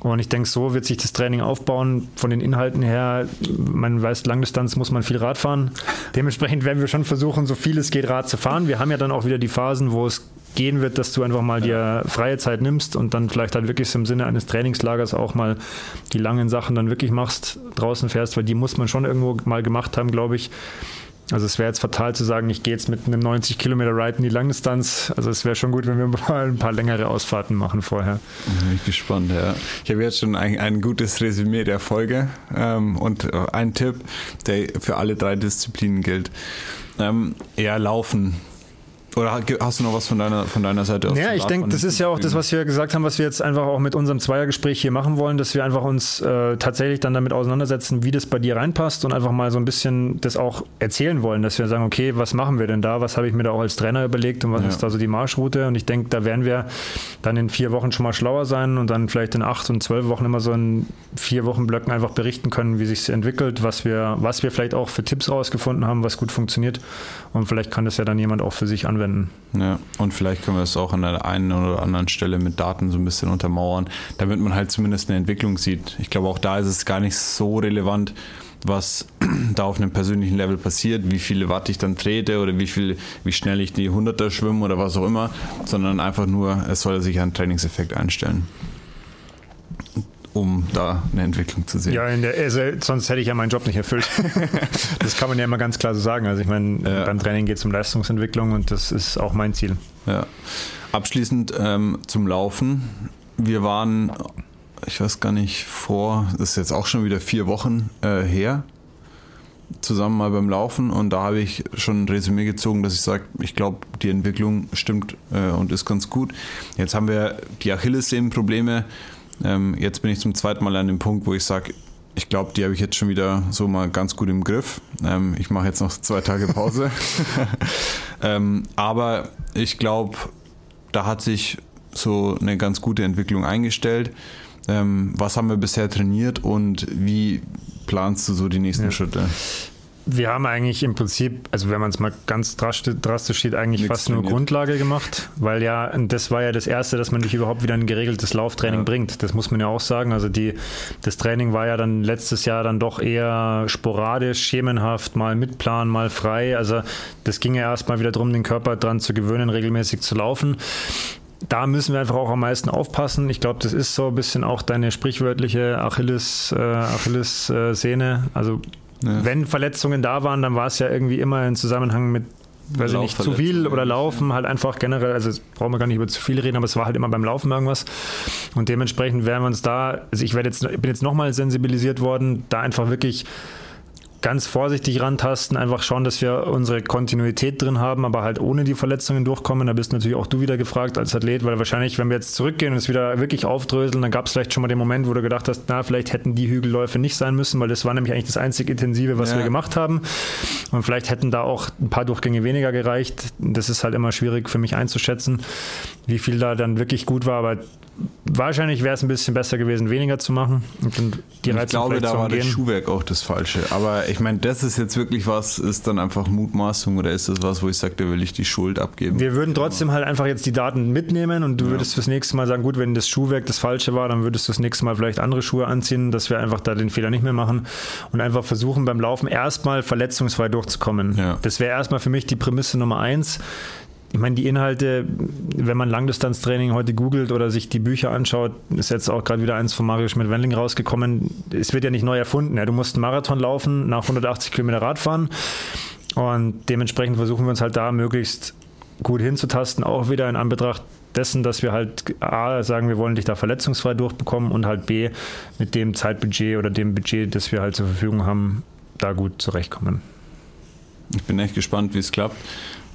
Und ich denke, so wird sich das Training aufbauen. Von den Inhalten her, man weiß, Langdistanz muss man viel Rad fahren. Dementsprechend werden wir schon versuchen, so viel es geht, Rad zu fahren. Wir haben ja dann auch wieder die Phasen, wo es gehen wird, dass du einfach mal dir freie Zeit nimmst und dann vielleicht halt wirklich im Sinne eines Trainingslagers auch mal die langen Sachen dann wirklich machst, draußen fährst, weil die muss man schon irgendwo mal gemacht haben, glaube ich. Also es wäre jetzt fatal zu sagen, ich gehe jetzt mit einem 90 Kilometer Ride in die Langdistanz. Also es wäre schon gut, wenn wir mal ein paar längere Ausfahrten machen vorher. Bin ich gespannt, ja. Ich habe jetzt schon ein, ein gutes Resümee der Folge ähm, und äh, ein Tipp, der für alle drei Disziplinen gilt. Ähm, eher laufen oder hast du noch was von deiner, von deiner Seite aus? Ja, ich denke, das ist ja auch das, was wir gesagt haben, was wir jetzt einfach auch mit unserem Zweiergespräch hier machen wollen, dass wir einfach uns äh, tatsächlich dann damit auseinandersetzen, wie das bei dir reinpasst und einfach mal so ein bisschen das auch erzählen wollen, dass wir sagen, okay, was machen wir denn da? Was habe ich mir da auch als Trainer überlegt und was ja. ist da so die Marschroute? Und ich denke, da werden wir dann in vier Wochen schon mal schlauer sein und dann vielleicht in acht und zwölf Wochen immer so in vier Wochen Blöcken einfach berichten können, wie sich es entwickelt, was wir, was wir vielleicht auch für Tipps rausgefunden haben, was gut funktioniert. Und vielleicht kann das ja dann jemand auch für sich anwenden anwenden. Ja, und vielleicht können wir es auch an der einen oder anderen Stelle mit Daten so ein bisschen untermauern, damit man halt zumindest eine Entwicklung sieht. Ich glaube, auch da ist es gar nicht so relevant, was da auf einem persönlichen Level passiert, wie viele Watt ich dann trete oder wie viel, wie schnell ich die Hunderter schwimme oder was auch immer, sondern einfach nur, es soll sich einen Trainingseffekt einstellen um da eine Entwicklung zu sehen. Ja, der, also, sonst hätte ich ja meinen Job nicht erfüllt. das kann man ja immer ganz klar so sagen. Also ich meine, ja. beim Training geht es um Leistungsentwicklung und das ist auch mein Ziel. Ja. Abschließend ähm, zum Laufen. Wir waren, ich weiß gar nicht, vor, das ist jetzt auch schon wieder vier Wochen äh, her, zusammen mal beim Laufen und da habe ich schon ein Resümee gezogen, dass ich sage, ich glaube, die Entwicklung stimmt äh, und ist ganz gut. Jetzt haben wir die Achillessehnenprobleme ähm, jetzt bin ich zum zweiten Mal an dem Punkt, wo ich sage, ich glaube, die habe ich jetzt schon wieder so mal ganz gut im Griff. Ähm, ich mache jetzt noch zwei Tage Pause. ähm, aber ich glaube, da hat sich so eine ganz gute Entwicklung eingestellt. Ähm, was haben wir bisher trainiert und wie planst du so die nächsten ja. Schritte? Wir haben eigentlich im Prinzip, also wenn man es mal ganz drastisch sieht, eigentlich Nichts fast nur trainiert. Grundlage gemacht, weil ja, das war ja das Erste, dass man dich überhaupt wieder ein geregeltes Lauftraining ja. bringt. Das muss man ja auch sagen. Also die, das Training war ja dann letztes Jahr dann doch eher sporadisch, schemenhaft, mal mit Plan, mal frei. Also das ging ja erstmal wieder darum, den Körper dran zu gewöhnen, regelmäßig zu laufen da müssen wir einfach auch am meisten aufpassen. Ich glaube, das ist so ein bisschen auch deine sprichwörtliche Achilles, äh, Achilles-Szene. Also ja. Wenn Verletzungen da waren, dann war es ja irgendwie immer im Zusammenhang mit weiß ich nicht, zu viel oder Laufen, halt einfach generell, also brauchen wir gar nicht über zu viel reden, aber es war halt immer beim Laufen irgendwas. Und dementsprechend werden wir uns da, also ich werde jetzt, bin jetzt nochmal sensibilisiert worden, da einfach wirklich ganz vorsichtig rantasten, einfach schauen, dass wir unsere Kontinuität drin haben, aber halt ohne die Verletzungen durchkommen. Da bist natürlich auch du wieder gefragt als Athlet, weil wahrscheinlich, wenn wir jetzt zurückgehen und es wieder wirklich aufdröseln, dann gab es vielleicht schon mal den Moment, wo du gedacht hast, na, vielleicht hätten die Hügelläufe nicht sein müssen, weil das war nämlich eigentlich das einzig Intensive, was ja. wir gemacht haben. Und vielleicht hätten da auch ein paar Durchgänge weniger gereicht. Das ist halt immer schwierig für mich einzuschätzen, wie viel da dann wirklich gut war, aber wahrscheinlich wäre es ein bisschen besser gewesen, weniger zu machen. Und dann die ich glaube, da war das Schuhwerk auch das Falsche. Aber ich meine, das ist jetzt wirklich was, ist dann einfach Mutmaßung oder ist das was, wo ich sage, da will ich die Schuld abgeben? Wir würden trotzdem halt einfach jetzt die Daten mitnehmen und du ja. würdest fürs nächste Mal sagen, gut, wenn das Schuhwerk das Falsche war, dann würdest du das nächste Mal vielleicht andere Schuhe anziehen, dass wir einfach da den Fehler nicht mehr machen und einfach versuchen beim Laufen erstmal verletzungsfrei durchzukommen. Ja. Das wäre erstmal für mich die Prämisse Nummer eins ich meine, die Inhalte, wenn man Langdistanztraining heute googelt oder sich die Bücher anschaut, ist jetzt auch gerade wieder eins von Mario Schmidt-Wendling rausgekommen. Es wird ja nicht neu erfunden. Ja. Du musst einen Marathon laufen, nach 180 Kilometer Radfahren. Und dementsprechend versuchen wir uns halt da möglichst gut hinzutasten, auch wieder in Anbetracht dessen, dass wir halt A sagen, wir wollen dich da verletzungsfrei durchbekommen und halt B mit dem Zeitbudget oder dem Budget, das wir halt zur Verfügung haben, da gut zurechtkommen. Ich bin echt gespannt, wie es klappt.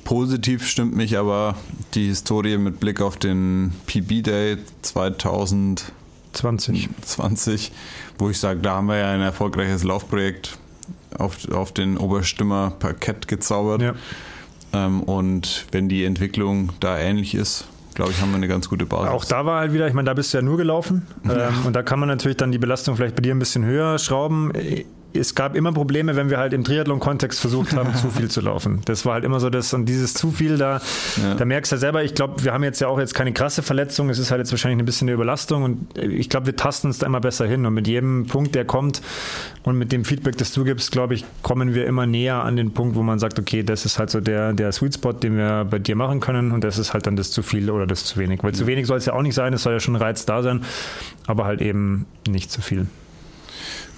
Positiv stimmt mich aber die Historie mit Blick auf den PB Day 2020, 20, wo ich sage, da haben wir ja ein erfolgreiches Laufprojekt auf, auf den Oberstimmer Parkett gezaubert. Ja. Ähm, und wenn die Entwicklung da ähnlich ist, glaube ich, haben wir eine ganz gute Basis. Auch da war halt wieder, ich meine, da bist du ja nur gelaufen. Ja. Ähm, und da kann man natürlich dann die Belastung vielleicht bei dir ein bisschen höher schrauben es gab immer Probleme, wenn wir halt im Triathlon-Kontext versucht haben, zu viel zu laufen. Das war halt immer so das und dieses zu viel da, ja. da merkst du ja selber, ich glaube, wir haben jetzt ja auch jetzt keine krasse Verletzung, es ist halt jetzt wahrscheinlich ein bisschen eine Überlastung und ich glaube, wir tasten uns da immer besser hin und mit jedem Punkt, der kommt und mit dem Feedback, das du gibst, glaube ich, kommen wir immer näher an den Punkt, wo man sagt, okay, das ist halt so der, der Sweet Spot, den wir bei dir machen können und das ist halt dann das zu viel oder das zu wenig, weil ja. zu wenig soll es ja auch nicht sein, es soll ja schon ein Reiz da sein, aber halt eben nicht zu viel.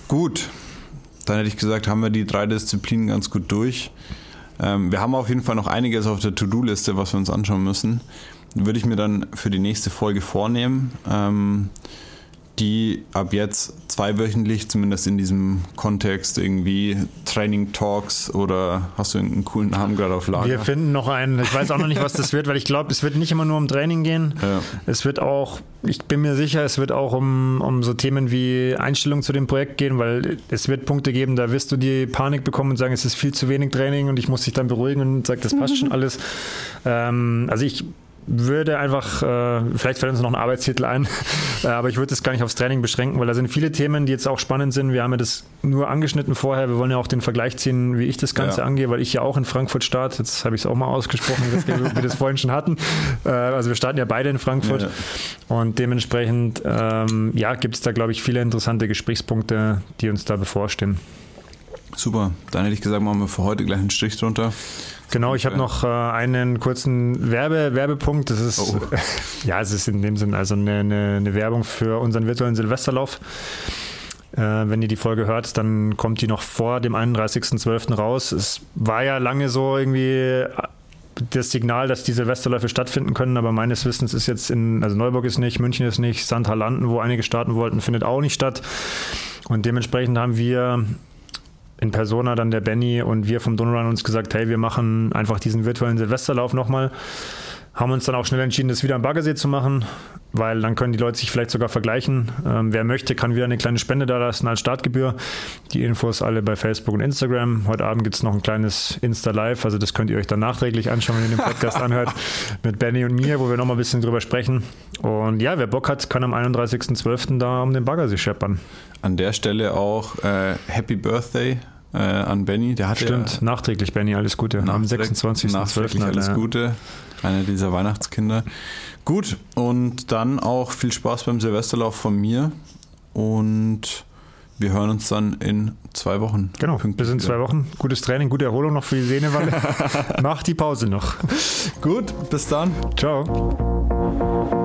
Gut, dann hätte ich gesagt, haben wir die drei Disziplinen ganz gut durch. Ähm, wir haben auf jeden Fall noch einiges auf der To-Do-Liste, was wir uns anschauen müssen. Würde ich mir dann für die nächste Folge vornehmen. Ähm, die ab jetzt zweiwöchentlich, zumindest in diesem Kontext, irgendwie Training Talks oder hast du einen coolen Namen gerade auf Lager? Wir finden noch einen. Ich weiß auch noch nicht, was das wird, weil ich glaube, es wird nicht immer nur um Training gehen. Ja. Es wird auch, ich bin mir sicher, es wird auch um, um so Themen wie Einstellung zu dem Projekt gehen, weil es wird Punkte geben, da wirst du die Panik bekommen und sagen, es ist viel zu wenig Training und ich muss dich dann beruhigen und sage, das passt schon alles. Ähm, also ich würde einfach, äh, vielleicht fällt uns noch ein Arbeitstitel ein, äh, aber ich würde das gar nicht aufs Training beschränken, weil da sind viele Themen, die jetzt auch spannend sind. Wir haben ja das nur angeschnitten vorher. Wir wollen ja auch den Vergleich ziehen, wie ich das Ganze ja. angehe, weil ich ja auch in Frankfurt starte. Jetzt habe ich es auch mal ausgesprochen, dass wir das vorhin schon hatten. Äh, also wir starten ja beide in Frankfurt ja. und dementsprechend ähm, ja, gibt es da, glaube ich, viele interessante Gesprächspunkte, die uns da bevorstehen. Super, dann hätte ich gesagt, machen wir für heute gleich einen Strich drunter. Genau, ich habe noch äh, einen kurzen Werbe, Werbepunkt. Das ist, oh. ja, es ist in dem Sinn also eine, eine, eine Werbung für unseren virtuellen Silvesterlauf. Äh, wenn ihr die Folge hört, dann kommt die noch vor dem 31.12. raus. Es war ja lange so irgendwie äh, das Signal, dass die Silvesterläufe stattfinden können, aber meines Wissens ist jetzt in, also Neuburg ist nicht, München ist nicht, Sandhalanden, wo einige starten wollten, findet auch nicht statt. Und dementsprechend haben wir in Persona dann der Benny und wir vom Donrun uns gesagt, hey, wir machen einfach diesen virtuellen Silvesterlauf nochmal. Haben uns dann auch schnell entschieden, das wieder am Baggersee zu machen, weil dann können die Leute sich vielleicht sogar vergleichen. Ähm, wer möchte, kann wieder eine kleine Spende da lassen als Startgebühr. Die Infos alle bei Facebook und Instagram. Heute Abend gibt es noch ein kleines Insta-Live, also das könnt ihr euch dann nachträglich anschauen, wenn ihr den Podcast anhört, mit Benny und mir, wo wir nochmal ein bisschen drüber sprechen. Und ja, wer Bock hat, kann am 31.12. da um den Baggersee scheppern. An der Stelle auch äh, Happy Birthday äh, an Benny. Der hat Stimmt, ja, nachträglich Benny, alles Gute. Am 26.12. Alles ja. Gute. Einer dieser Weihnachtskinder. Gut, und dann auch viel Spaß beim Silvesterlauf von mir. Und wir hören uns dann in zwei Wochen. Genau, bis in zwei Wochen. Gutes Training, gute Erholung noch für die Sehnewalle. Mach die Pause noch. Gut, bis dann. Ciao.